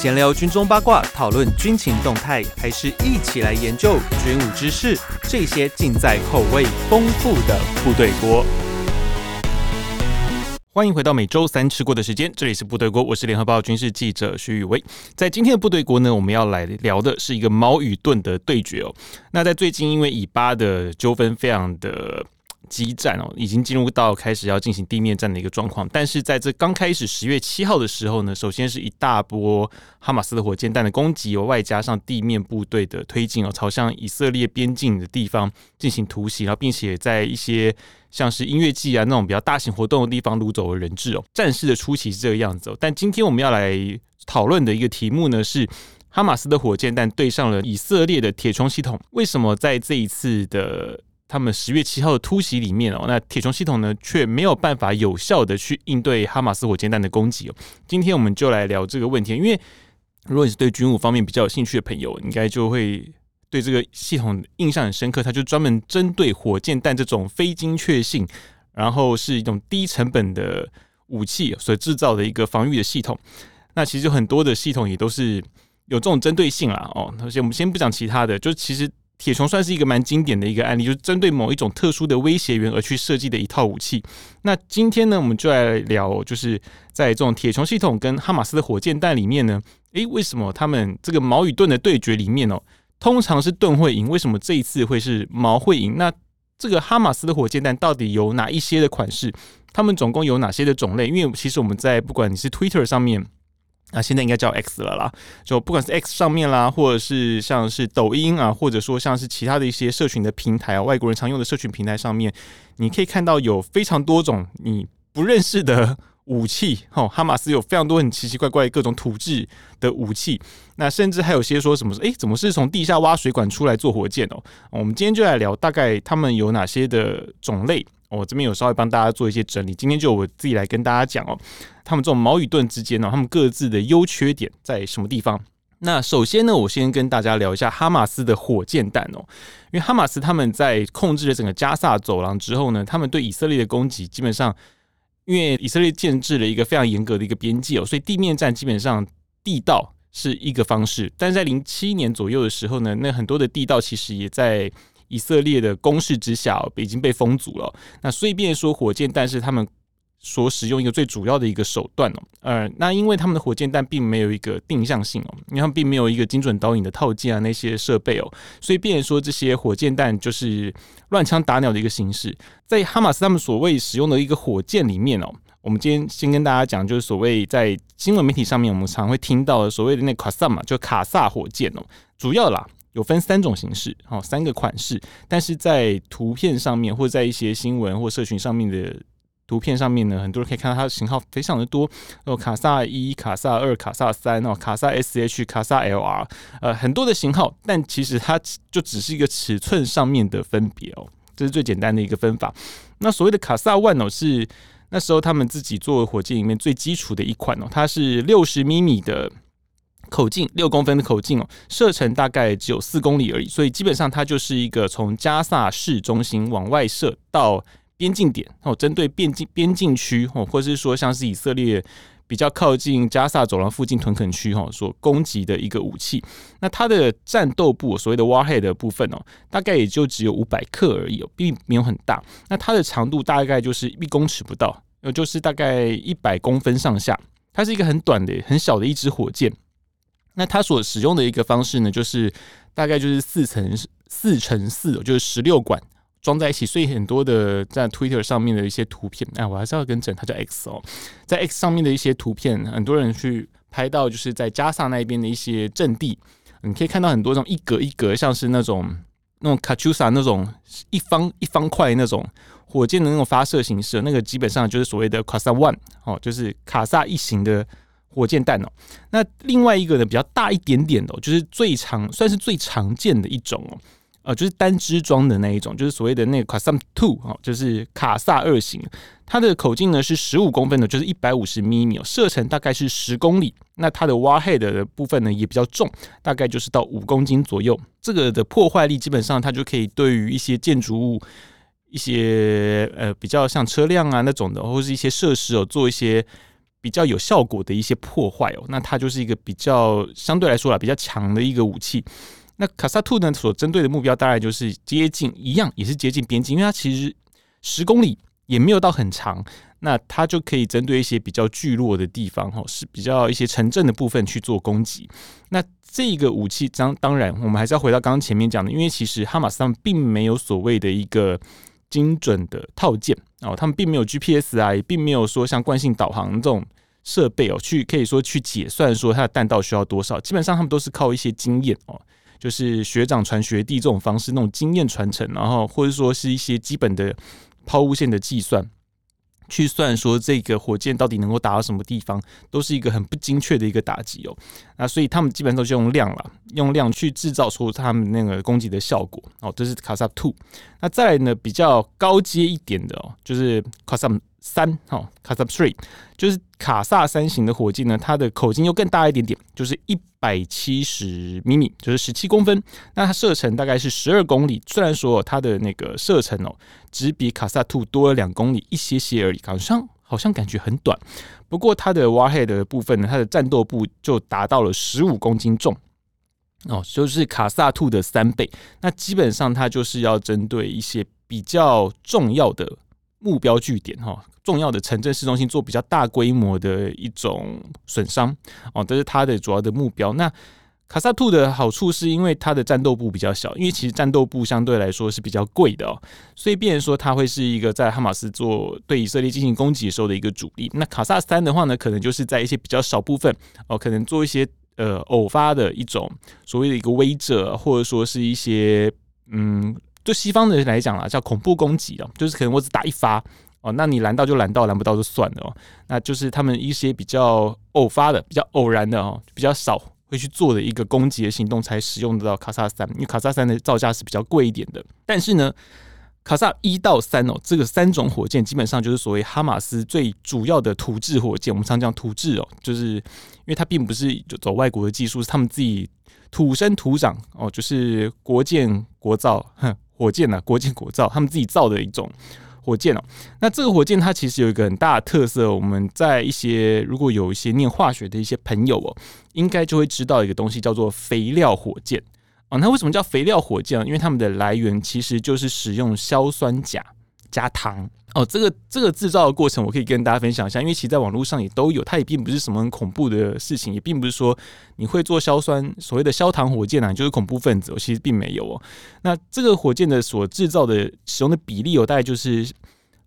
闲聊军中八卦，讨论军情动态，还是一起来研究军武知识？这些尽在口味丰富的部队锅。欢迎回到每周三吃过的时间，这里是部队锅，我是联合报军事记者徐宇威。在今天的部队锅呢，我们要来聊的是一个矛与盾的对决哦。那在最近，因为以巴的纠纷非常的。激战哦，已经进入到开始要进行地面战的一个状况。但是在这刚开始十月七号的时候呢，首先是一大波哈马斯的火箭弹的攻击，外加上地面部队的推进哦，朝向以色列边境的地方进行突袭，然后并且在一些像是音乐季啊那种比较大型活动的地方掳走了人质哦。战事的初期是这个样子哦，但今天我们要来讨论的一个题目呢是哈马斯的火箭弹对上了以色列的铁穹系统，为什么在这一次的他们十月七号的突袭里面哦，那铁穹系统呢却没有办法有效的去应对哈马斯火箭弹的攻击哦。今天我们就来聊这个问题，因为如果你是对军武方面比较有兴趣的朋友，应该就会对这个系统印象很深刻。它就专门针对火箭弹这种非精确性，然后是一种低成本的武器所制造的一个防御的系统。那其实很多的系统也都是有这种针对性啦哦。而且我们先不讲其他的，就其实。铁穹算是一个蛮经典的一个案例，就是针对某一种特殊的威胁源而去设计的一套武器。那今天呢，我们就来聊，就是在这种铁穹系统跟哈马斯的火箭弹里面呢，诶，为什么他们这个矛与盾的对决里面哦，通常是盾会赢？为什么这一次会是矛会赢？那这个哈马斯的火箭弹到底有哪一些的款式？他们总共有哪些的种类？因为其实我们在不管你是 Twitter 上面。啊，现在应该叫 X 了啦。就不管是 X 上面啦，或者是像是抖音啊，或者说像是其他的一些社群的平台啊，外国人常用的社群平台上面，你可以看到有非常多种你不认识的武器。哦，哈马斯有非常多很奇奇怪怪各种土制的武器。那甚至还有些说什么？诶，怎么是从地下挖水管出来做火箭哦？我们今天就来聊大概他们有哪些的种类。我这边有稍微帮大家做一些整理，今天就我自己来跟大家讲哦，他们这种矛与盾之间呢，他们各自的优缺点在什么地方？那首先呢，我先跟大家聊一下哈马斯的火箭弹哦，因为哈马斯他们在控制了整个加萨走廊之后呢，他们对以色列的攻击基本上，因为以色列建制了一个非常严格的一个边界哦，所以地面战基本上地道是一个方式，但是在零七年左右的时候呢，那很多的地道其实也在。以色列的攻势之下，已经被封阻了。那所以变说火箭弹是他们所使用一个最主要的一个手段哦。呃，那因为他们的火箭弹并没有一个定向性哦，因为他们并没有一个精准导引的套件啊那些设备哦，所以变说这些火箭弹就是乱枪打鸟的一个形式。在哈马斯他们所谓使用的一个火箭里面哦，我们今天先跟大家讲，就是所谓在新闻媒体上面我们常会听到的所谓的那卡萨嘛，就卡萨火箭哦，主要啦。有分三种形式，哦，三个款式，但是在图片上面，或在一些新闻或社群上面的图片上面呢，很多人可以看到它的型号非常的多，哦，卡萨一、卡萨二、卡萨三，哦，卡萨 SH、卡萨 LR，呃，很多的型号，但其实它就只是一个尺寸上面的分别哦，这是最简单的一个分法。那所谓的卡萨 One 哦，是那时候他们自己做火箭里面最基础的一款哦，它是六十米米的。口径六公分的口径哦，射程大概只有四公里而已，所以基本上它就是一个从加萨市中心往外射到边境点哦，针对边境边境区哦，或者是说像是以色列比较靠近加萨走廊附近屯垦区哈所攻击的一个武器。那它的战斗部所谓的 warhead 的部分哦，大概也就只有五百克而已哦，并没有很大。那它的长度大概就是一公尺不到，呃，就是大概一百公分上下。它是一个很短的、很小的一支火箭。那它所使用的一个方式呢，就是大概就是四乘四乘四，就是十六管装在一起，所以很多的在 Twitter 上面的一些图片，哎，我还是要跟整，它叫 X 哦，在 X 上面的一些图片，很多人去拍到，就是在加萨那边的一些阵地，你可以看到很多这种一格一格，像是那种那种卡秋莎那种一方一方块那种火箭的那种发射形式，那个基本上就是所谓的卡萨 One 哦，就是卡萨一型的。火箭弹哦，那另外一个呢，比较大一点点的，就是最常算是最常见的一种哦，呃，就是单支装的那一种，就是所谓的那个 Qassam Two 哦，就是卡萨二型，它的口径呢是十五公分的，就是一百五十米米，射程大概是十公里。那它的 Warhead 的部分呢也比较重，大概就是到五公斤左右。这个的破坏力基本上它就可以对于一些建筑物、一些呃比较像车辆啊那种的，或是一些设施哦做一些。比较有效果的一些破坏哦。那它就是一个比较相对来说啦比较强的一个武器。那卡萨兔呢所针对的目标，当然就是接近一样，也是接近边境，因为它其实十公里也没有到很长。那它就可以针对一些比较聚落的地方，哈，是比较一些城镇的部分去做攻击。那这个武器，当当然，我们还是要回到刚刚前面讲的，因为其实哈马斯他们并没有所谓的一个精准的套件哦，他们并没有 GPS 啊，也并没有说像惯性导航这种设备哦，去可以说去解算说它的弹道需要多少。基本上他们都是靠一些经验哦，就是学长传学弟这种方式，那种经验传承，然后或者说是一些基本的抛物线的计算。去算说这个火箭到底能够打到什么地方，都是一个很不精确的一个打击哦。那所以他们基本上都是用量了，用量去制造出他们那个攻击的效果哦。这是卡萨兔。那再来呢，比较高阶一点的哦，就是卡萨三哈，卡萨 three，就是卡萨三型的火箭呢，它的口径又更大一点点，就是一百七十米米，就是十七公分。那它射程大概是十二公里，虽然说它的那个射程哦，只比卡萨兔多了两公里一些些而已，好像好像感觉很短。不过它的 warhead 的部分呢，它的战斗部就达到了十五公斤重哦，就是卡萨兔的三倍。那基本上它就是要针对一些比较重要的。目标据点哈，重要的城镇市中心做比较大规模的一种损伤哦，这是它的主要的目标。那卡萨兔的好处是因为它的战斗部比较小，因为其实战斗部相对来说是比较贵的哦，所以变成说它会是一个在哈马斯做对以色列进行攻击的时候的一个主力。那卡萨三的话呢，可能就是在一些比较少部分哦，可能做一些呃偶发的一种所谓的一个威慑，或者说是一些嗯。就西方的人来讲啊，叫恐怖攻击哦，就是可能我只打一发哦，那你拦到就拦到，拦不到就算了哦。那就是他们一些比较偶发的、比较偶然的哦，比较少会去做的一个攻击的行动，才使用得到卡萨三。因为卡萨三的造价是比较贵一点的。但是呢，卡萨一到三哦，这个三种火箭基本上就是所谓哈马斯最主要的土制火箭。我们常讲土制哦，就是因为它并不是就走外国的技术，是他们自己土生土长哦，就是国建国造，哼。火箭呢、啊，国建国造，他们自己造的一种火箭哦。那这个火箭它其实有一个很大的特色，我们在一些如果有一些念化学的一些朋友哦，应该就会知道一个东西叫做肥料火箭啊。那为什么叫肥料火箭？因为它们的来源其实就是使用硝酸钾加糖。哦，这个这个制造的过程，我可以跟大家分享一下，因为其实在网络上也都有，它也并不是什么很恐怖的事情，也并不是说你会做硝酸所谓的硝糖火箭啊，就是恐怖分子，其实并没有哦。那这个火箭的所制造的使用的比例哦，大概就是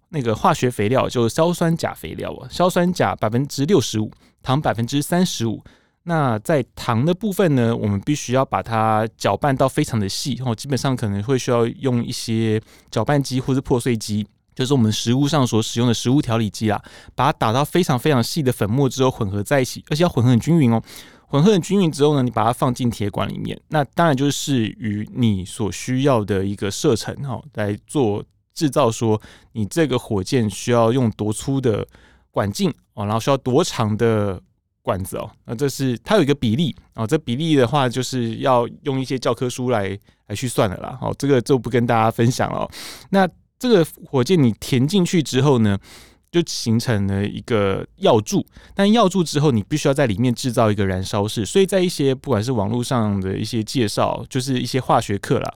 那个化学肥料，就是硝酸钾肥料哦，硝酸钾百分之六十五，糖百分之三十五。那在糖的部分呢，我们必须要把它搅拌到非常的细哦，基本上可能会需要用一些搅拌机或是破碎机。就是我们食物上所使用的食物调理机啦，把它打到非常非常细的粉末之后混合在一起，而且要混合很均匀哦。混合很均匀之后呢，你把它放进铁管里面，那当然就是与你所需要的一个射程哈，来做制造。说你这个火箭需要用多粗的管径哦，然后需要多长的管子哦。那这是它有一个比例哦，这比例的话就是要用一些教科书来来去算的啦。好，这个就不跟大家分享了。那这个火箭你填进去之后呢，就形成了一个药柱。但药柱之后，你必须要在里面制造一个燃烧室。所以在一些不管是网络上的一些介绍，就是一些化学课啦，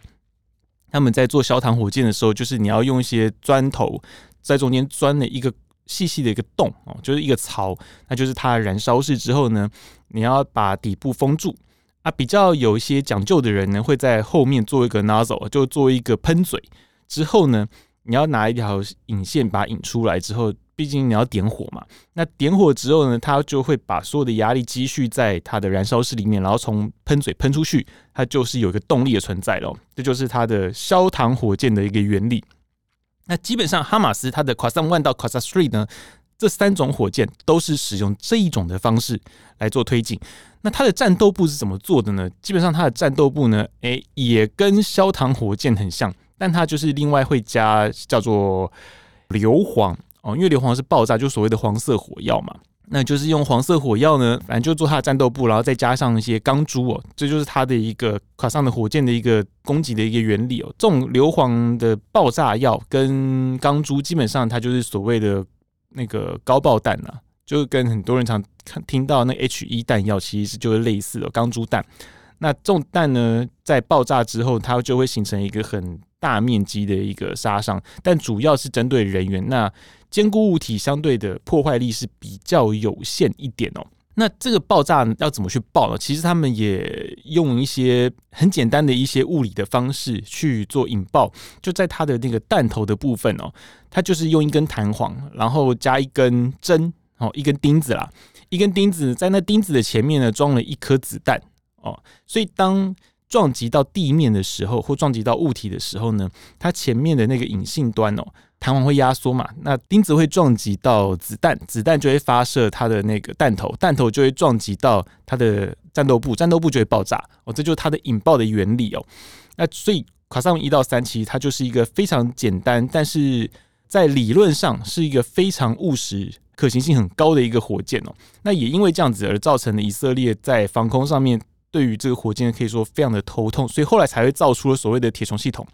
他们在做焦糖火箭的时候，就是你要用一些砖头在中间钻了一个细细的一个洞哦，就是一个槽，那就是它燃烧室之后呢，你要把底部封住。啊，比较有一些讲究的人呢，会在后面做一个 nozzle，就做一个喷嘴之后呢。你要拿一条引线把它引出来之后，毕竟你要点火嘛。那点火之后呢，它就会把所有的压力积蓄在它的燃烧室里面，然后从喷嘴喷出去，它就是有一个动力的存在咯。这就是它的焦糖火箭的一个原理。那基本上哈马斯它的 Qassam One 到 Qassam Three 呢，这三种火箭都是使用这一种的方式来做推进。那它的战斗部是怎么做的呢？基本上它的战斗部呢，诶，也跟硝糖火箭很像。但它就是另外会加叫做硫磺哦，因为硫磺是爆炸，就所谓的黄色火药嘛。那就是用黄色火药呢，反正就做它的战斗部，然后再加上一些钢珠哦，这就是它的一个卡上的火箭的一个攻击的一个原理哦。这种硫磺的爆炸药跟钢珠，基本上它就是所谓的那个高爆弹啊，就跟很多人常看听到那 H 一弹药，其实就是类似的钢珠弹。那这种弹呢，在爆炸之后，它就会形成一个很大面积的一个杀伤，但主要是针对人员。那坚固物体相对的破坏力是比较有限一点哦。那这个爆炸要怎么去爆呢？其实他们也用一些很简单的一些物理的方式去做引爆，就在它的那个弹头的部分哦，它就是用一根弹簧，然后加一根针哦，一根钉子啦，一根钉子在那钉子的前面呢装了一颗子弹哦，所以当撞击到地面的时候，或撞击到物体的时候呢，它前面的那个引信端哦。弹簧会压缩嘛？那钉子会撞击到子弹，子弹就会发射它的那个弹头，弹头就会撞击到它的战斗部，战斗部就会爆炸哦。这就是它的引爆的原理哦。那所以卡萨姆一到三其实它就是一个非常简单，但是在理论上是一个非常务实、可行性很高的一个火箭哦。那也因为这样子而造成了以色列在防空上面对于这个火箭可以说非常的头痛，所以后来才会造出了所谓的铁穹系统。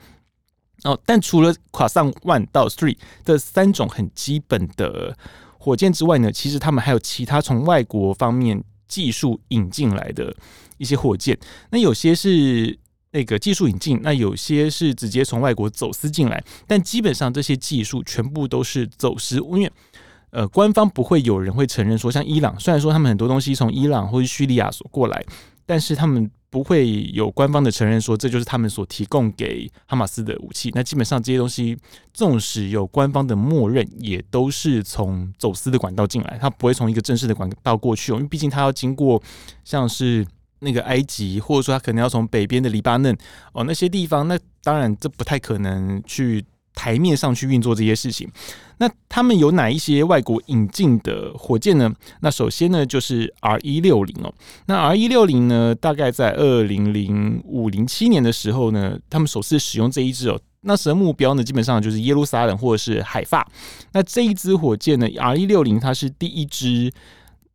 哦，但除了卡萨姆 One 到 Three 这三种很基本的火箭之外呢，其实他们还有其他从外国方面技术引进来的一些火箭。那有些是那个技术引进，那有些是直接从外国走私进来。但基本上这些技术全部都是走私，因为呃，官方不会有人会承认说，像伊朗，虽然说他们很多东西从伊朗或是叙利亚所过来，但是他们。不会有官方的承认说这就是他们所提供给哈马斯的武器。那基本上这些东西，纵使有官方的默认，也都是从走私的管道进来，它不会从一个正式的管道过去哦。因为毕竟它要经过像是那个埃及，或者说它可能要从北边的黎巴嫩哦那些地方，那当然这不太可能去。台面上去运作这些事情，那他们有哪一些外国引进的火箭呢？那首先呢，就是 R 一六零哦。那 R 一六零呢，大概在二零零五零七年的时候呢，他们首次使用这一支哦。那时的目标呢，基本上就是耶路撒冷或者是海法。那这一支火箭呢，R 一六零它是第一支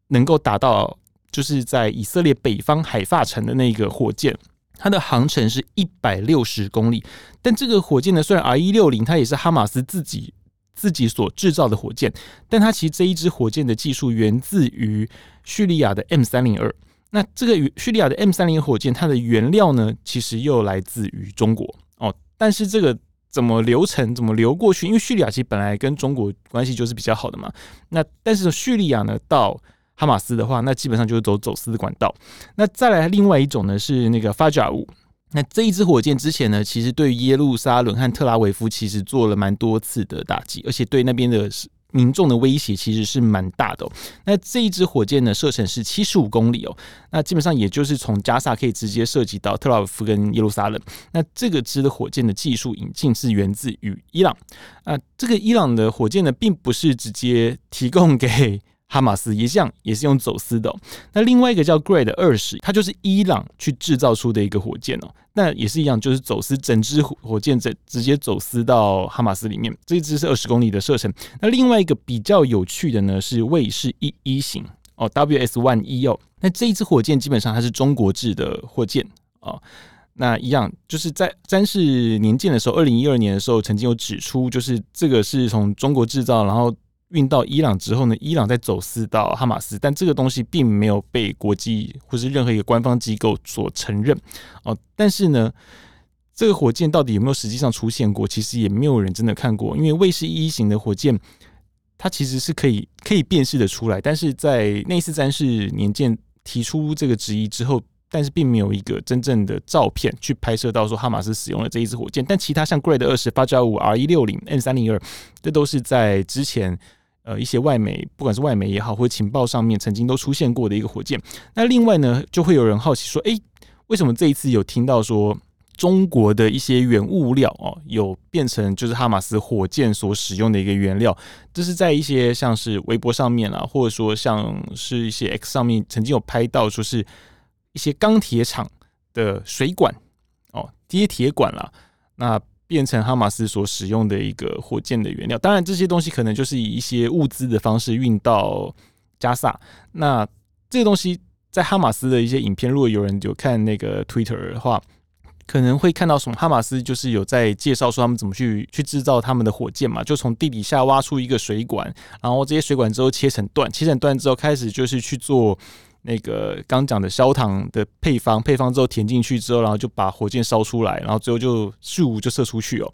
能够达到就是在以色列北方海法城的那个火箭。它的航程是一百六十公里，但这个火箭呢，虽然 R 一六零它也是哈马斯自己自己所制造的火箭，但它其实这一支火箭的技术源自于叙利亚的 M 三零二。那这个叙利亚的 M 三零火箭，它的原料呢，其实又来自于中国哦。但是这个怎么流程怎么流过去？因为叙利亚其实本来跟中国关系就是比较好的嘛。那但是叙利亚呢，到哈马斯的话，那基本上就是走走私的管道。那再来另外一种呢，是那个法加五。那这一支火箭之前呢，其实对耶路撒冷和特拉维夫其实做了蛮多次的打击，而且对那边的民众的威胁其实是蛮大的。那这一支火箭呢，射程是七十五公里哦。那基本上也就是从加萨可以直接射击到特拉维夫跟耶路撒冷。那这个支的火箭的技术引进是源自于伊朗。啊，这个伊朗的火箭呢，并不是直接提供给。哈马斯也这样，也是用走私的哦。那另外一个叫 Grad 二十，它就是伊朗去制造出的一个火箭哦。那也是一样，就是走私整支火箭，直直接走私到哈马斯里面。这一支是二十公里的射程。那另外一个比较有趣的呢，是卫士一一型哦，WS One 一哦。那这一支火箭基本上它是中国制的火箭哦。那一样就是在詹氏年鉴的时候，二零一二年的时候曾经有指出，就是这个是从中国制造，然后。运到伊朗之后呢，伊朗再走私到哈马斯，但这个东西并没有被国际或是任何一个官方机构所承认哦。但是呢，这个火箭到底有没有实际上出现过，其实也没有人真的看过。因为卫士一型的火箭，它其实是可以可以辨识的出来，但是在内斯詹氏年鉴提出这个质疑之后，但是并没有一个真正的照片去拍摄到说哈马斯使用了这一支火箭。但其他像 Grad 二十、八加五、R 一六零、N 三零二，这都是在之前。呃，一些外媒，不管是外媒也好，或者情报上面曾经都出现过的一个火箭。那另外呢，就会有人好奇说，诶，为什么这一次有听到说中国的一些原物料哦，有变成就是哈马斯火箭所使用的一个原料？这是在一些像是微博上面啦，或者说像是一些 X 上面曾经有拍到，说是一些钢铁厂的水管哦，接铁管啦。那。变成哈马斯所使用的一个火箭的原料，当然这些东西可能就是以一些物资的方式运到加萨。那这个东西在哈马斯的一些影片，如果有人有看那个 Twitter 的话，可能会看到什么？哈马斯就是有在介绍说他们怎么去去制造他们的火箭嘛，就从地底下挖出一个水管，然后这些水管之后切成段，切成段之后开始就是去做那个刚讲的焦糖的配方，配方之后填进去之后，然后就把火箭烧出来，然后最后就咻就射出去哦。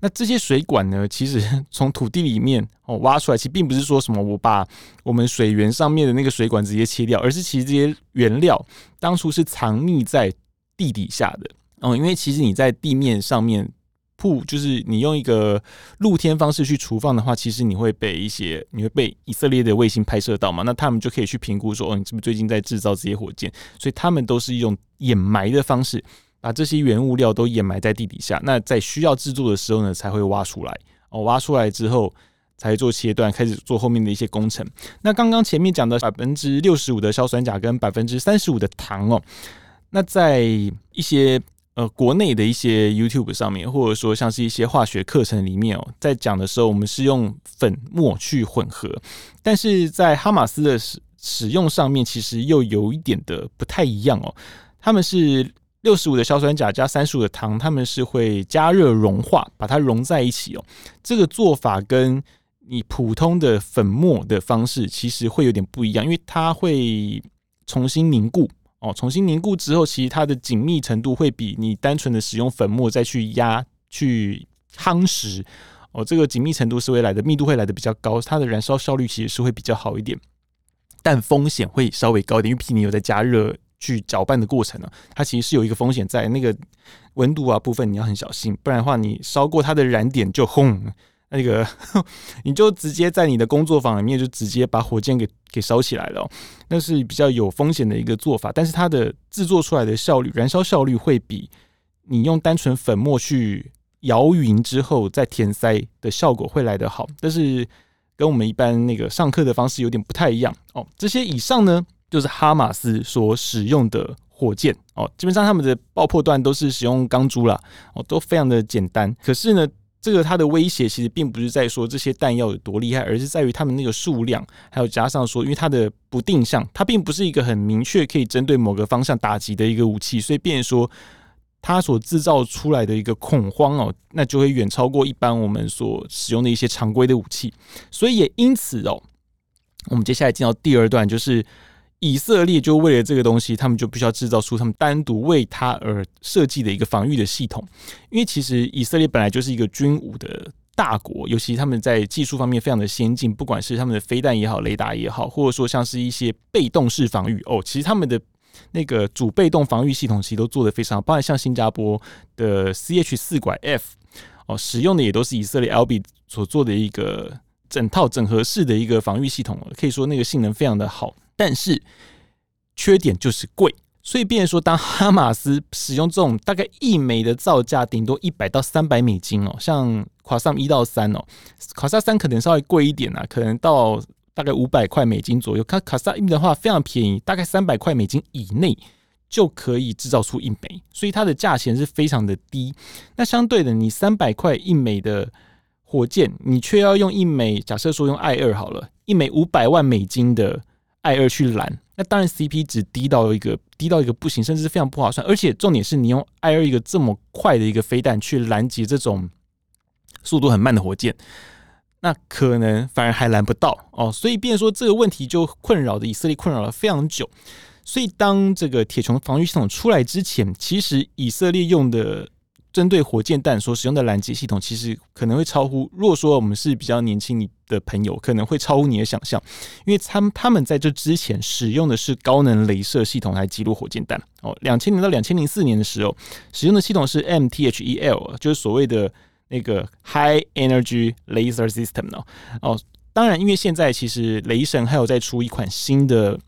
那这些水管呢，其实从土地里面哦挖出来，其实并不是说什么我把我们水源上面的那个水管直接切掉，而是其实这些原料当初是藏匿在地底下的哦。因为其实你在地面上面铺，就是你用一个露天方式去储放的话，其实你会被一些你会被以色列的卫星拍摄到嘛，那他们就可以去评估说，哦，你是不是最近在制造这些火箭？所以他们都是用掩埋的方式。把这些原物料都掩埋在地底下，那在需要制作的时候呢，才会挖出来。哦，挖出来之后才做切断，开始做后面的一些工程。那刚刚前面讲的百分之六十五的硝酸钾跟百分之三十五的糖哦，那在一些呃国内的一些 YouTube 上面，或者说像是一些化学课程里面哦，在讲的时候，我们是用粉末去混合，但是在哈马斯的使使用上面，其实又有一点的不太一样哦，他们是。六十五的硝酸钾加三十五的糖，他们是会加热融化，把它融在一起哦。这个做法跟你普通的粉末的方式其实会有点不一样，因为它会重新凝固哦。重新凝固之后，其实它的紧密程度会比你单纯的使用粉末再去压去夯实哦，这个紧密程度是会来的，密度会来的比较高，它的燃烧效率其实是会比较好一点，但风险会稍微高一点，因为毕竟你有在加热。去搅拌的过程呢，它其实是有一个风险在，那个温度啊部分你要很小心，不然的话你烧过它的燃点就轰，那个 你就直接在你的工作坊里面就直接把火箭给给烧起来了，那是比较有风险的一个做法，但是它的制作出来的效率，燃烧效率会比你用单纯粉末去摇匀之后再填塞的效果会来得好，但是跟我们一般那个上课的方式有点不太一样哦。这些以上呢，就是哈马斯所使用的火箭哦，基本上他们的爆破段都是使用钢珠啦，哦，都非常的简单。可是呢，这个它的威胁其实并不是在说这些弹药有多厉害，而是在于他们那个数量，还有加上说，因为它的不定向，它并不是一个很明确可以针对某个方向打击的一个武器，所以变说它所制造出来的一个恐慌哦，那就会远超过一般我们所使用的一些常规的武器。所以也因此哦，我们接下来进到第二段就是。以色列就为了这个东西，他们就必须要制造出他们单独为它而设计的一个防御的系统。因为其实以色列本来就是一个军武的大国，尤其他们在技术方面非常的先进，不管是他们的飞弹也好、雷达也好，或者说像是一些被动式防御哦，其实他们的那个主被动防御系统其实都做得非常好，包括像新加坡的 CH 四拐 F 哦，使用的也都是以色列 LB 所做的一个整套整合式的一个防御系统，可以说那个性能非常的好。但是缺点就是贵，所以变成说，当哈马斯使用这种大概一枚的造价顶多一百到三百美金哦，像卡萨一到三哦，卡萨三可能稍微贵一点啊，可能到大概五百块美金左右。看卡萨一的话非常便宜，大概三百块美金以内就可以制造出一枚，所以它的价钱是非常的低。那相对的，你三百块一枚的火箭，你却要用一枚，假设说用爱二好了，一枚五百万美金的。爱二去拦，那当然 CP 值低到一个低到一个不行，甚至是非常不划算。而且重点是你用爱二一个这么快的一个飞弹去拦截这种速度很慢的火箭，那可能反而还拦不到哦。所以，变说这个问题就困扰的以色列困扰了非常久。所以，当这个铁穹防御系统出来之前，其实以色列用的。针对火箭弹所使用的拦截系统，其实可能会超乎。如果说我们是比较年轻的朋友，可能会超乎你的想象，因为他们他们在这之前使用的是高能镭射系统来击落火箭弹。哦，两千年到两千零四年的时候，使用的系统是 MTHEL，就是所谓的那个 High Energy Laser System 哦。哦，当然，因为现在其实雷神还有在出一款新的。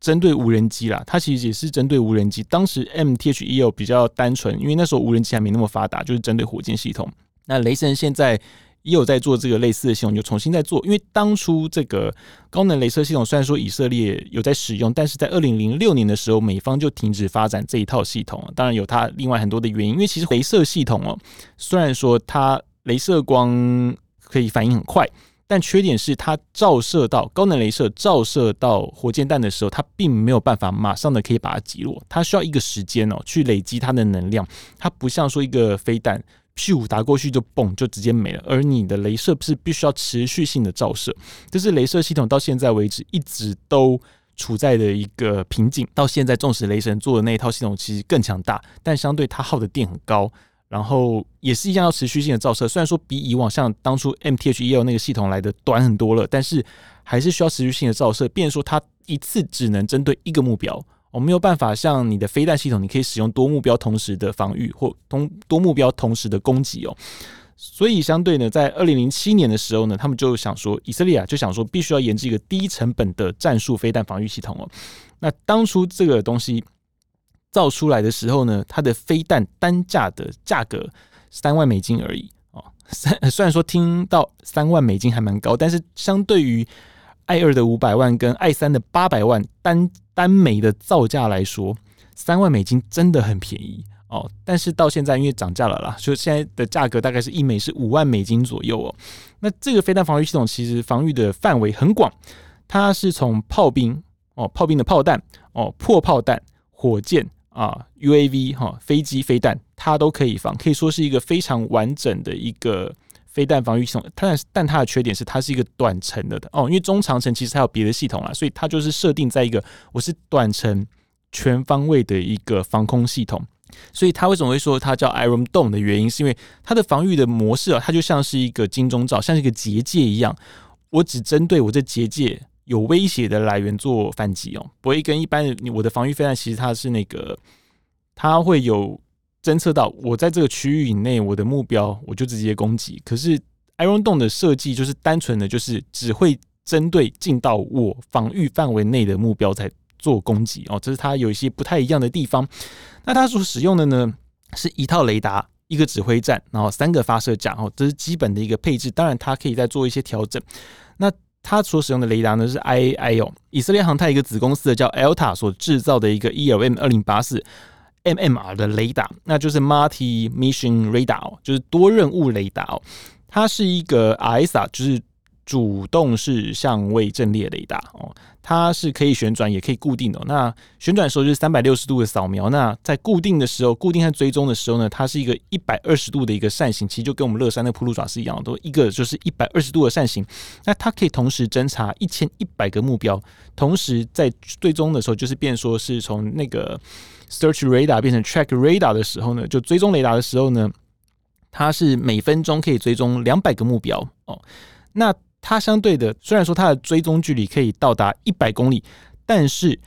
针对无人机啦，它其实也是针对无人机。当时 M T H E O 比较单纯，因为那时候无人机还没那么发达，就是针对火箭系统。那雷神现在也有在做这个类似的系统，就重新在做。因为当初这个高能镭射系统虽然说以色列有在使用，但是在二零零六年的时候，美方就停止发展这一套系统。当然有它另外很多的原因，因为其实镭射系统哦，虽然说它镭射光可以反应很快。但缺点是它照射到高能雷射照射到火箭弹的时候，它并没有办法马上的可以把它击落，它需要一个时间哦去累积它的能量。它不像说一个飞弹，咻打过去就嘣就直接没了，而你的镭射是必须要持续性的照射，这是镭射系统到现在为止一直都处在的一个瓶颈。到现在，纵使雷神做的那一套系统其实更强大，但相对它耗的电很高。然后也是一样要持续性的照射，虽然说比以往像当初 MTH-EL 那个系统来的短很多了，但是还是需要持续性的照射。变说它一次只能针对一个目标，我没有办法像你的飞弹系统，你可以使用多目标同时的防御或同多目标同时的攻击哦。所以相对呢，在二零零七年的时候呢，他们就想说，以色列啊就想说，必须要研制一个低成本的战术飞弹防御系统哦。那当初这个东西。造出来的时候呢，它的飞弹单价的价格三万美金而已哦。三 虽然说听到三万美金还蛮高，但是相对于爱二的五百万跟爱三的八百万单单枚的造价来说，三万美金真的很便宜哦。但是到现在因为涨价了啦，所以现在的价格大概是一枚是五万美金左右哦。那这个飞弹防御系统其实防御的范围很广，它是从炮兵哦，炮兵的炮弹哦，破炮弹、火箭。啊，UAV 哈，飞机飞弹它都可以防，可以说是一个非常完整的一个飞弹防御系统。但但它的缺点是它是一个短程的哦，因为中长程其实还有别的系统啊，所以它就是设定在一个我是短程全方位的一个防空系统。所以它为什么会说它叫 Iron Dome 的原因，是因为它的防御的模式啊，它就像是一个金钟罩，像是一个结界一样，我只针对我这结界。有威胁的来源做反击哦，不会跟一般的我的防御飞弹，其实它是那个，它会有侦测到我在这个区域以内，我的目标我就直接攻击。可是 Iron Dome 的设计就是单纯的，就是只会针对进到我防御范围内的目标才做攻击哦，这是它有一些不太一样的地方。那它所使用的呢，是一套雷达、一个指挥站，然后三个发射架哦，这是基本的一个配置。当然，它可以再做一些调整。那它所使用的雷达呢是 I A I O，以色列航太一个子公司的叫 Elta 所制造的一个 ELM 二零八四 MMR 的雷达，那就是 Multi Mission Radar，就是多任务雷达哦，它是一个 ISA，就是。主动式相位阵列雷达哦，它是可以旋转也可以固定的。那旋转的时候就是三百六十度的扫描，那在固定的时候，固定和追踪的时候呢，它是一个一百二十度的一个扇形，其实就跟我们乐山的铺路爪是一样的，都一个就是一百二十度的扇形。那它可以同时侦查一千一百个目标，同时在追踪的时候，就是变说是从那个 search radar 变成 track radar 的时候呢，就追踪雷达的时候呢，它是每分钟可以追踪两百个目标哦。那它相对的，虽然说它的追踪距离可以到达一百公里，但是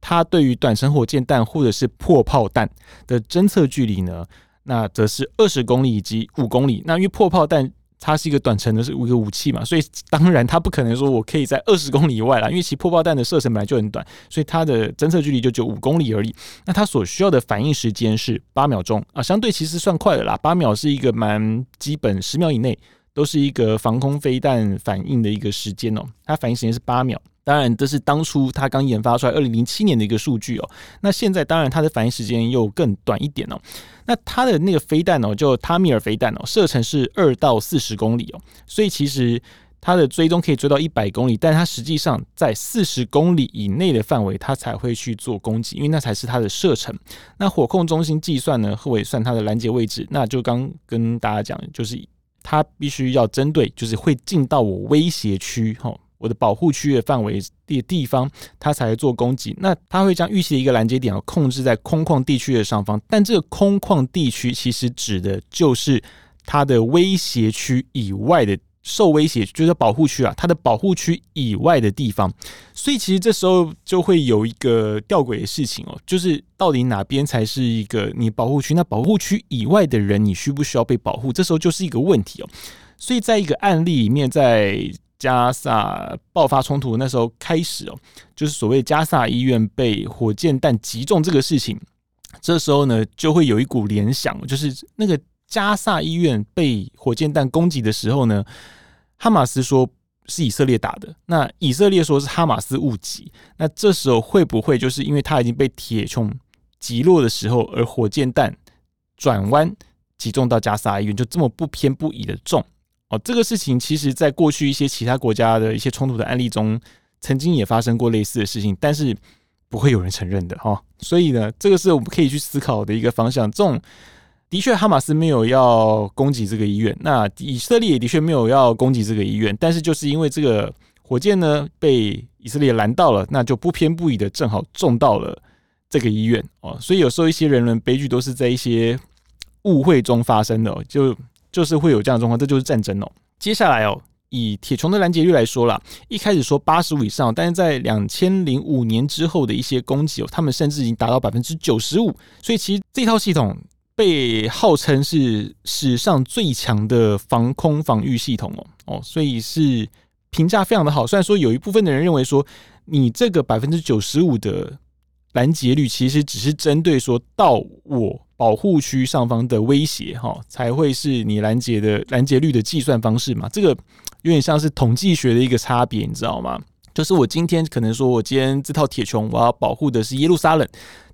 它对于短程火箭弹或者是破炮弹的侦测距离呢，那则是二十公里以及五公里。那因为破炮弹它是一个短程的，是一个武器嘛，所以当然它不可能说我可以在二十公里以外啦，因为其破炮弹的射程本来就很短，所以它的侦测距离就只有五公里而已。那它所需要的反应时间是八秒钟啊，相对其实算快的啦，八秒是一个蛮基本，十秒以内。都是一个防空飞弹反应的一个时间哦，它反应时间是八秒。当然，这是当初它刚研发出来二零零七年的一个数据哦。那现在当然它的反应时间又更短一点哦。那它的那个飞弹哦，就塔米尔飞弹哦，射程是二到四十公里哦。所以其实它的追踪可以追到一百公里，但它实际上在四十公里以内的范围，它才会去做攻击，因为那才是它的射程。那火控中心计算呢，会算它的拦截位置。那就刚跟大家讲，就是。它必须要针对，就是会进到我威胁区，哈，我的保护区的范围的地方，它才会做攻击。那它会将预期的一个拦截点控制在空旷地区的上方，但这个空旷地区其实指的就是它的威胁区以外的。受威胁就是保护区啊，它的保护区以外的地方，所以其实这时候就会有一个吊诡的事情哦，就是到底哪边才是一个你保护区？那保护区以外的人，你需不需要被保护？这时候就是一个问题哦。所以在一个案例里面，在加萨爆发冲突那时候开始哦，就是所谓加萨医院被火箭弹击中这个事情，这时候呢就会有一股联想，就是那个加萨医院被火箭弹攻击的时候呢。哈马斯说是以色列打的，那以色列说是哈马斯误击，那这时候会不会就是因为他已经被铁穹击落的时候，而火箭弹转弯击中到加沙医院，就这么不偏不倚的中？哦，这个事情其实在过去一些其他国家的一些冲突的案例中，曾经也发生过类似的事情，但是不会有人承认的哈。所以呢，这个是我们可以去思考的一个方向。这种的确，哈马斯没有要攻击这个医院，那以色列也的确没有要攻击这个医院，但是就是因为这个火箭呢被以色列拦到了，那就不偏不倚的正好中到了这个医院哦。所以有时候一些人伦悲剧都是在一些误会中发生的，就。就是会有这样的状况，这就是战争哦。接下来哦，以铁穹的拦截率来说啦，一开始说八十五以上，但是在两千零五年之后的一些攻击哦，他们甚至已经达到百分之九十五。所以其实这套系统被号称是史上最强的防空防御系统哦哦，所以是评价非常的好。虽然说有一部分的人认为说，你这个百分之九十五的拦截率其实只是针对说到我。保护区上方的威胁，哈，才会是你拦截的拦截率的计算方式嘛？这个有点像是统计学的一个差别，你知道吗？就是我今天可能说，我今天这套铁穹我要保护的是耶路撒冷，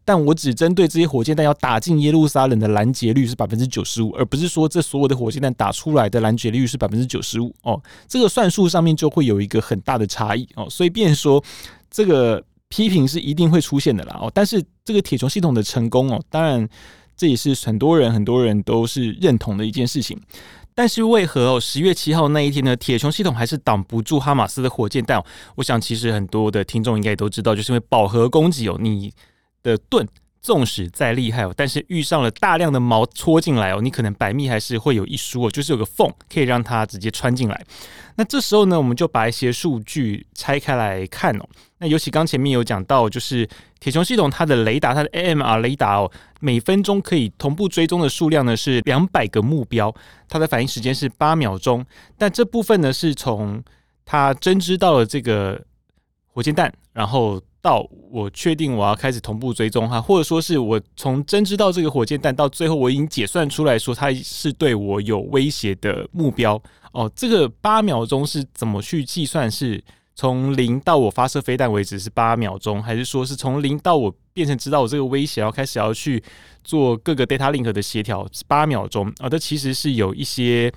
但我只针对这些火箭弹要打进耶路撒冷的拦截率是百分之九十五，而不是说这所有的火箭弹打出来的拦截率是百分之九十五哦。这个算术上面就会有一个很大的差异哦，所以变说这个批评是一定会出现的啦哦。但是这个铁穹系统的成功哦，当然。这也是很多人很多人都是认同的一件事情，但是为何哦十月七号那一天呢，铁穹系统还是挡不住哈马斯的火箭弹？我想其实很多的听众应该也都知道，就是因为饱和攻击哦，你的盾。纵使再厉害哦，但是遇上了大量的矛戳进来哦，你可能百密还是会有一疏哦，就是有个缝可以让它直接穿进来。那这时候呢，我们就把一些数据拆开来看哦。那尤其刚前面有讲到，就是铁穹系统它的雷达，它的 AMR 雷达哦，每分钟可以同步追踪的数量呢是两百个目标，它的反应时间是八秒钟。但这部分呢是从它侦知到了这个火箭弹，然后。到我确定我要开始同步追踪哈，或者说是我从真知道这个火箭弹到最后我已经解算出来说它是对我有威胁的目标哦。这个八秒钟是怎么去计算？是从零到我发射飞弹为止是八秒钟，还是说是从零到我变成知道我这个威胁，然后开始要去做各个 data link 的协调八秒钟啊？这其实是有一些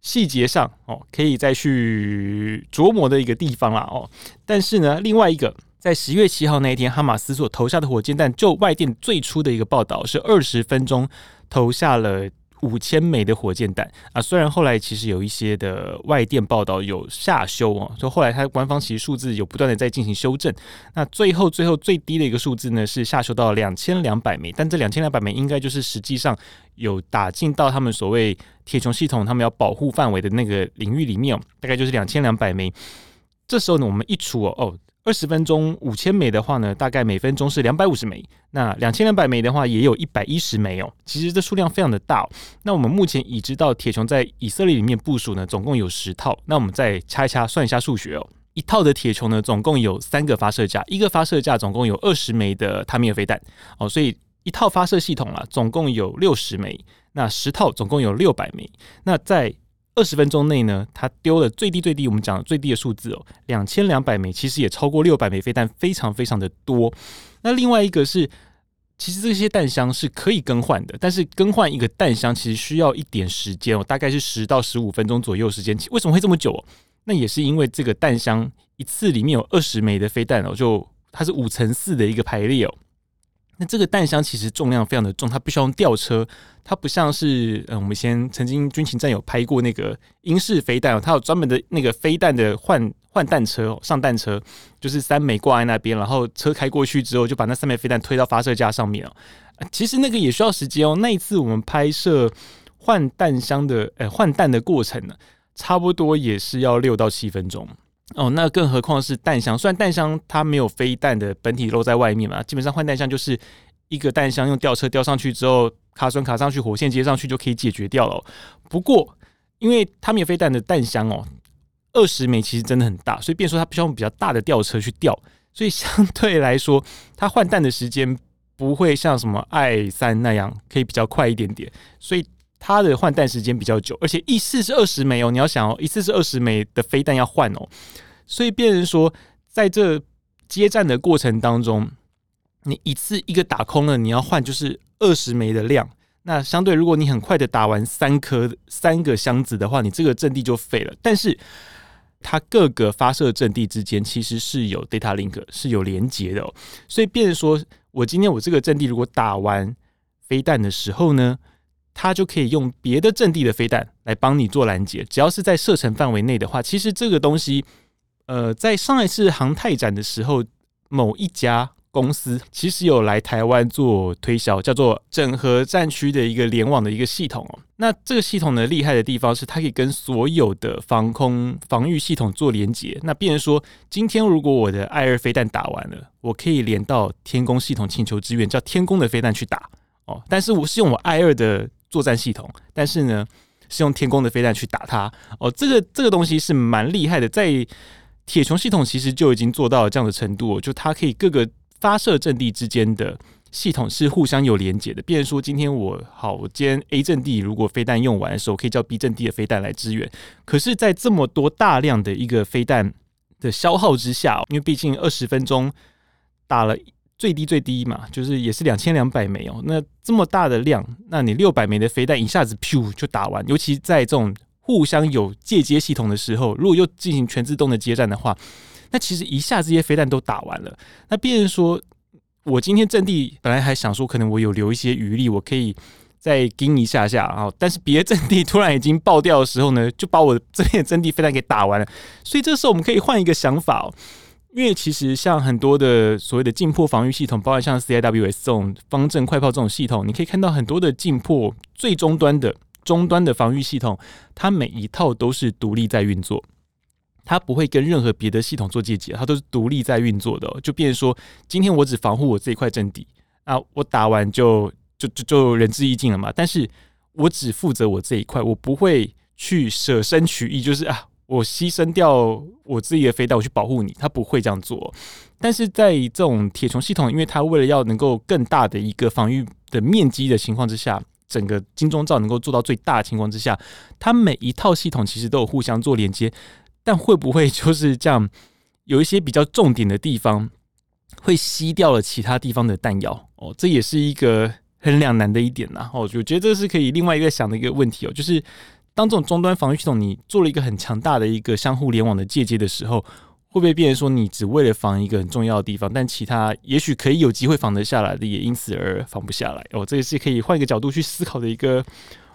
细节上哦可以再去琢磨的一个地方啦哦。但是呢，另外一个。在十月七号那一天，哈马斯所投下的火箭弹，就外电最初的一个报道是二十分钟投下了五千枚的火箭弹啊。虽然后来其实有一些的外电报道有下修哦，就后来它官方其实数字有不断的在进行修正。那最后最后最低的一个数字呢，是下修到两千两百枚，但这两千两百枚应该就是实际上有打进到他们所谓铁穹系统他们要保护范围的那个领域里面，大概就是两千两百枚。这时候呢，我们一除哦。二十分钟五千枚的话呢，大概每分钟是两百五十枚。那两千两百枚的话，也有一百一十枚哦。其实这数量非常的大哦。那我们目前已知道铁穹在以色列里面部署呢，总共有十套。那我们再掐一掐，算一下数学哦。一套的铁穹呢，总共有三个发射架，一个发射架总共有二十枚的塔米尔飞弹哦。所以一套发射系统啊，总共有六十枚。那十套总共有六百枚。那在二十分钟内呢，它丢了最低最低，我们讲最低的数字哦，两千两百枚，其实也超过六百枚飞弹，非常非常的多。那另外一个是，其实这些弹箱是可以更换的，但是更换一个弹箱其实需要一点时间哦，大概是十到十五分钟左右时间。为什么会这么久？那也是因为这个弹箱一次里面有二十枚的飞弹哦，就它是五乘四的一个排列哦。那这个弹箱其实重量非常的重，它必须要用吊车，它不像是嗯，我们先曾经军情站有拍过那个英式飞弹哦，它有专门的那个飞弹的换换弹车，上弹车就是三枚挂在那边，然后车开过去之后就把那三枚飞弹推到发射架上面哦。其实那个也需要时间哦。那一次我们拍摄换弹箱的呃换弹的过程呢，差不多也是要六到七分钟。哦，那更何况是弹箱？虽然弹箱它没有飞弹的本体露在外面嘛，基本上换弹箱就是一个弹箱用吊车吊上去之后，卡榫卡上去，火线接上去就可以解决掉了。不过，因为它没有飞弹的弹箱哦，二十枚其实真的很大，所以变说它必须用比较大的吊车去吊，所以相对来说，它换弹的时间不会像什么 I 三那样可以比较快一点点，所以。它的换弹时间比较久，而且一次是二十枚哦。你要想哦，一次是二十枚的飞弹要换哦，所以变成说，在这接战的过程当中，你一次一个打空了，你要换就是二十枚的量。那相对，如果你很快的打完三颗三个箱子的话，你这个阵地就废了。但是它各个发射阵地之间其实是有 data link 是有连接的哦，所以变成说我今天我这个阵地如果打完飞弹的时候呢，它就可以用别的阵地的飞弹来帮你做拦截，只要是在射程范围内的话，其实这个东西，呃，在上一次航太展的时候，某一家公司其实有来台湾做推销，叫做整合战区的一个联网的一个系统哦。那这个系统呢，厉害的地方是它可以跟所有的防空防御系统做连接。那变成说，今天如果我的 I-2 飞弹打完了，我可以连到天宫系统请求支援，叫天宫的飞弹去打哦。但是我是用我 I-2 的。作战系统，但是呢，是用天宫的飞弹去打它哦。这个这个东西是蛮厉害的，在铁穹系统其实就已经做到了这样的程度，就它可以各个发射阵地之间的系统是互相有连接的。比如说，今天我好，我今天 A 阵地如果飞弹用完的时候，可以叫 B 阵地的飞弹来支援。可是，在这么多大量的一个飞弹的消耗之下，因为毕竟二十分钟打了。最低最低嘛，就是也是两千两百枚哦。那这么大的量，那你六百枚的飞弹一下子噗就打完，尤其在这种互相有借接系统的时候，如果又进行全自动的接战的话，那其实一下这些飞弹都打完了。那别人说，我今天阵地本来还想说，可能我有留一些余力，我可以再盯一下下啊。但是别的阵地突然已经爆掉的时候呢，就把我这边阵地飞弹给打完了。所以这时候我们可以换一个想法哦。因为其实像很多的所谓的进破防御系统，包括像 CIWS 这种方阵快炮这种系统，你可以看到很多的进破最终端的终端的防御系统，它每一套都是独立在运作，它不会跟任何别的系统做借接，它都是独立在运作的。就变说，今天我只防护我这一块阵地，啊，我打完就就就就仁至义尽了嘛。但是我只负责我这一块，我不会去舍身取义，就是啊。我牺牲掉我自己的飞弹，我去保护你，他不会这样做。但是在这种铁穹系统，因为它为了要能够更大的一个防御的面积的情况之下，整个金钟罩能够做到最大的情况之下，它每一套系统其实都有互相做连接。但会不会就是这样，有一些比较重点的地方会吸掉了其他地方的弹药？哦，这也是一个很两难的一点呐。哦，我觉得这是可以另外一个想的一个问题哦，就是。当这种终端防御系统你做了一个很强大的一个相互联网的借接的时候，会不会变成说你只为了防一个很重要的地方，但其他也许可以有机会防得下来的，也因此而防不下来？哦，这也是可以换一个角度去思考的一个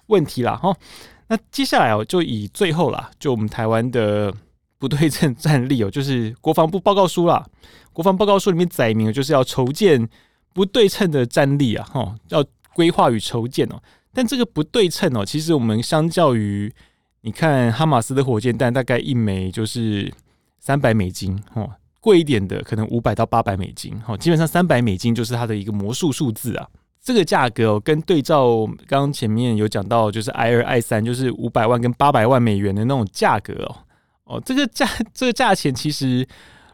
问题啦。哈，那接下来哦，就以最后啦，就我们台湾的不对称战力哦，就是国防部报告书啦，国防报告书里面载明就是要筹建不对称的战力啊，哈，要规划与筹建哦。但这个不对称哦，其实我们相较于你看哈马斯的火箭弹，大概一枚就是三百美金哦，贵一点的可能五百到八百美金哦，基本上三百美金就是它的一个魔术数字啊。这个价格哦，跟对照刚刚前面有讲到，就是 I 二 I 三，就是五百万跟八百万美元的那种价格哦，哦，这个价这个价钱其实。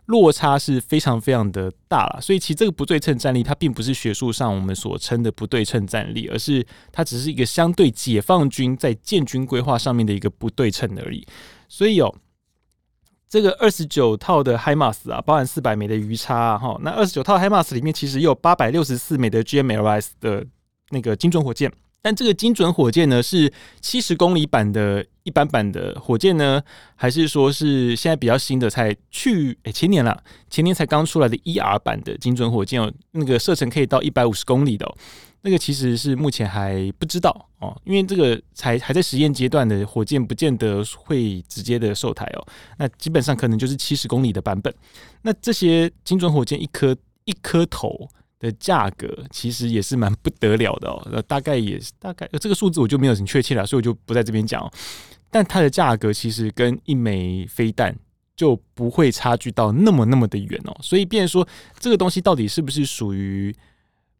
落差是非常非常的大了，所以其实这个不对称战力，它并不是学术上我们所称的不对称战力，而是它只是一个相对解放军在建军规划上面的一个不对称而已。所以有这个二十九套的海马斯啊，包含四百枚的鱼叉啊，哈，那二十九套海马斯里面其实有八百六十四枚的 GMLRS 的那个精准火箭。但这个精准火箭呢，是七十公里版的一般版的火箭呢，还是说是现在比较新的，才去诶、前年了，前年才刚出来的 ER 版的精准火箭哦，那个射程可以到一百五十公里的，哦，那个其实是目前还不知道哦，因为这个才还在实验阶段的火箭，不见得会直接的售台哦，那基本上可能就是七十公里的版本。那这些精准火箭一颗一颗头。的价格其实也是蛮不得了的哦，那大概也是大概这个数字我就没有很确切了，所以我就不在这边讲。但它的价格其实跟一枚飞弹就不会差距到那么那么的远哦，所以变说这个东西到底是不是属于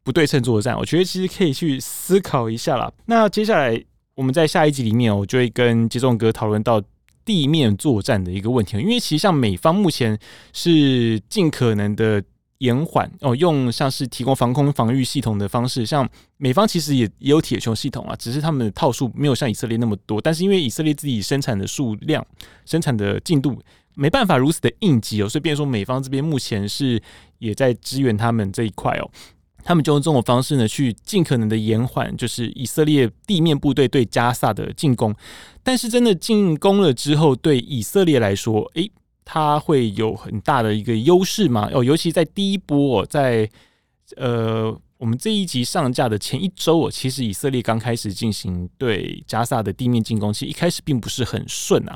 不对称作战？我觉得其实可以去思考一下啦。那接下来我们在下一集里面，我就会跟杰仲哥讨论到地面作战的一个问题，因为其实像美方目前是尽可能的。延缓哦，用像是提供防空防御系统的方式，像美方其实也也有铁穹系统啊，只是他们的套数没有像以色列那么多。但是因为以色列自己生产的数量、生产的进度没办法如此的应急哦，所以变成说美方这边目前是也在支援他们这一块哦。他们就用这种方式呢，去尽可能的延缓，就是以色列地面部队对加萨的进攻。但是真的进攻了之后，对以色列来说，诶，它会有很大的一个优势吗？哦，尤其在第一波，在呃，我们这一集上架的前一周哦，其实以色列刚开始进行对加萨的地面进攻，其实一开始并不是很顺啊。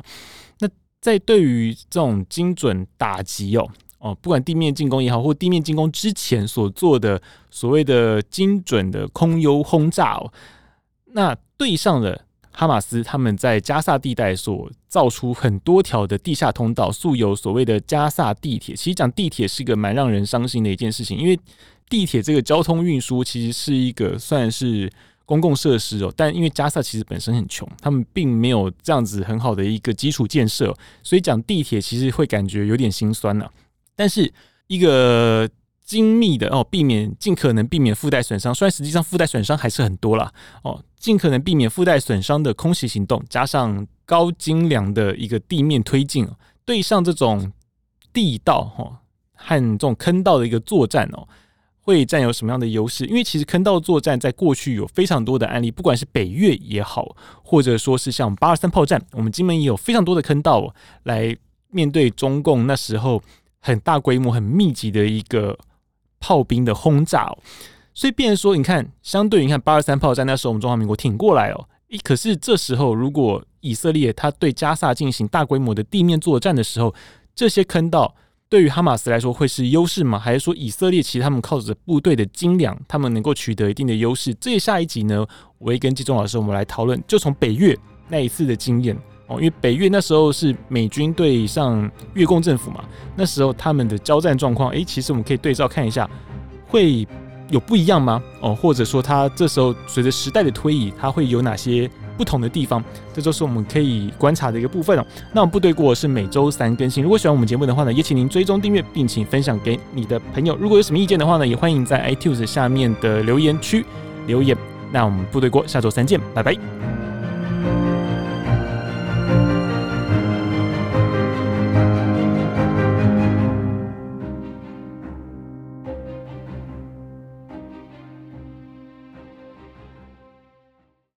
那在对于这种精准打击哦。哦，不管地面进攻也好，或地面进攻之前所做的所谓的精准的空优轰炸哦，那对上了哈马斯他们在加萨地带所造出很多条的地下通道，素有所谓的加萨地铁。其实讲地铁是一个蛮让人伤心的一件事情，因为地铁这个交通运输其实是一个算是公共设施哦，但因为加萨其实本身很穷，他们并没有这样子很好的一个基础建设，所以讲地铁其实会感觉有点心酸呢、但是一个精密的哦，避免尽可能避免附带损伤，虽然实际上附带损伤还是很多啦哦，尽可能避免附带损伤的空袭行动，加上高精良的一个地面推进，对上这种地道哈和这种坑道的一个作战哦，会占有什么样的优势？因为其实坑道作战在过去有非常多的案例，不管是北越也好，或者说是像八二三炮战，我们金门也有非常多的坑道来面对中共那时候。很大规模、很密集的一个炮兵的轰炸，所以变成说，你看，相对于你看八二三炮战那时候，我们中华民国挺过来哦，诶，可是这时候如果以色列他对加萨进行大规模的地面作战的时候，这些坑道对于哈马斯来说会是优势吗？还是说以色列其实他们靠着部队的精良，他们能够取得一定的优势？这下一集呢，我会跟纪中老师我们来讨论，就从北越那一次的经验。哦，因为北越那时候是美军对上越共政府嘛，那时候他们的交战状况，哎，其实我们可以对照看一下，会有不一样吗？哦，或者说他这时候随着时代的推移，他会有哪些不同的地方？这就是我们可以观察的一个部分哦。那我们部队锅是每周三更新，如果喜欢我们节目的话呢，也请您追踪订阅，并请分享给你的朋友。如果有什么意见的话呢，也欢迎在 iTunes 下面的留言区留言。那我们部队锅下周三见，拜拜。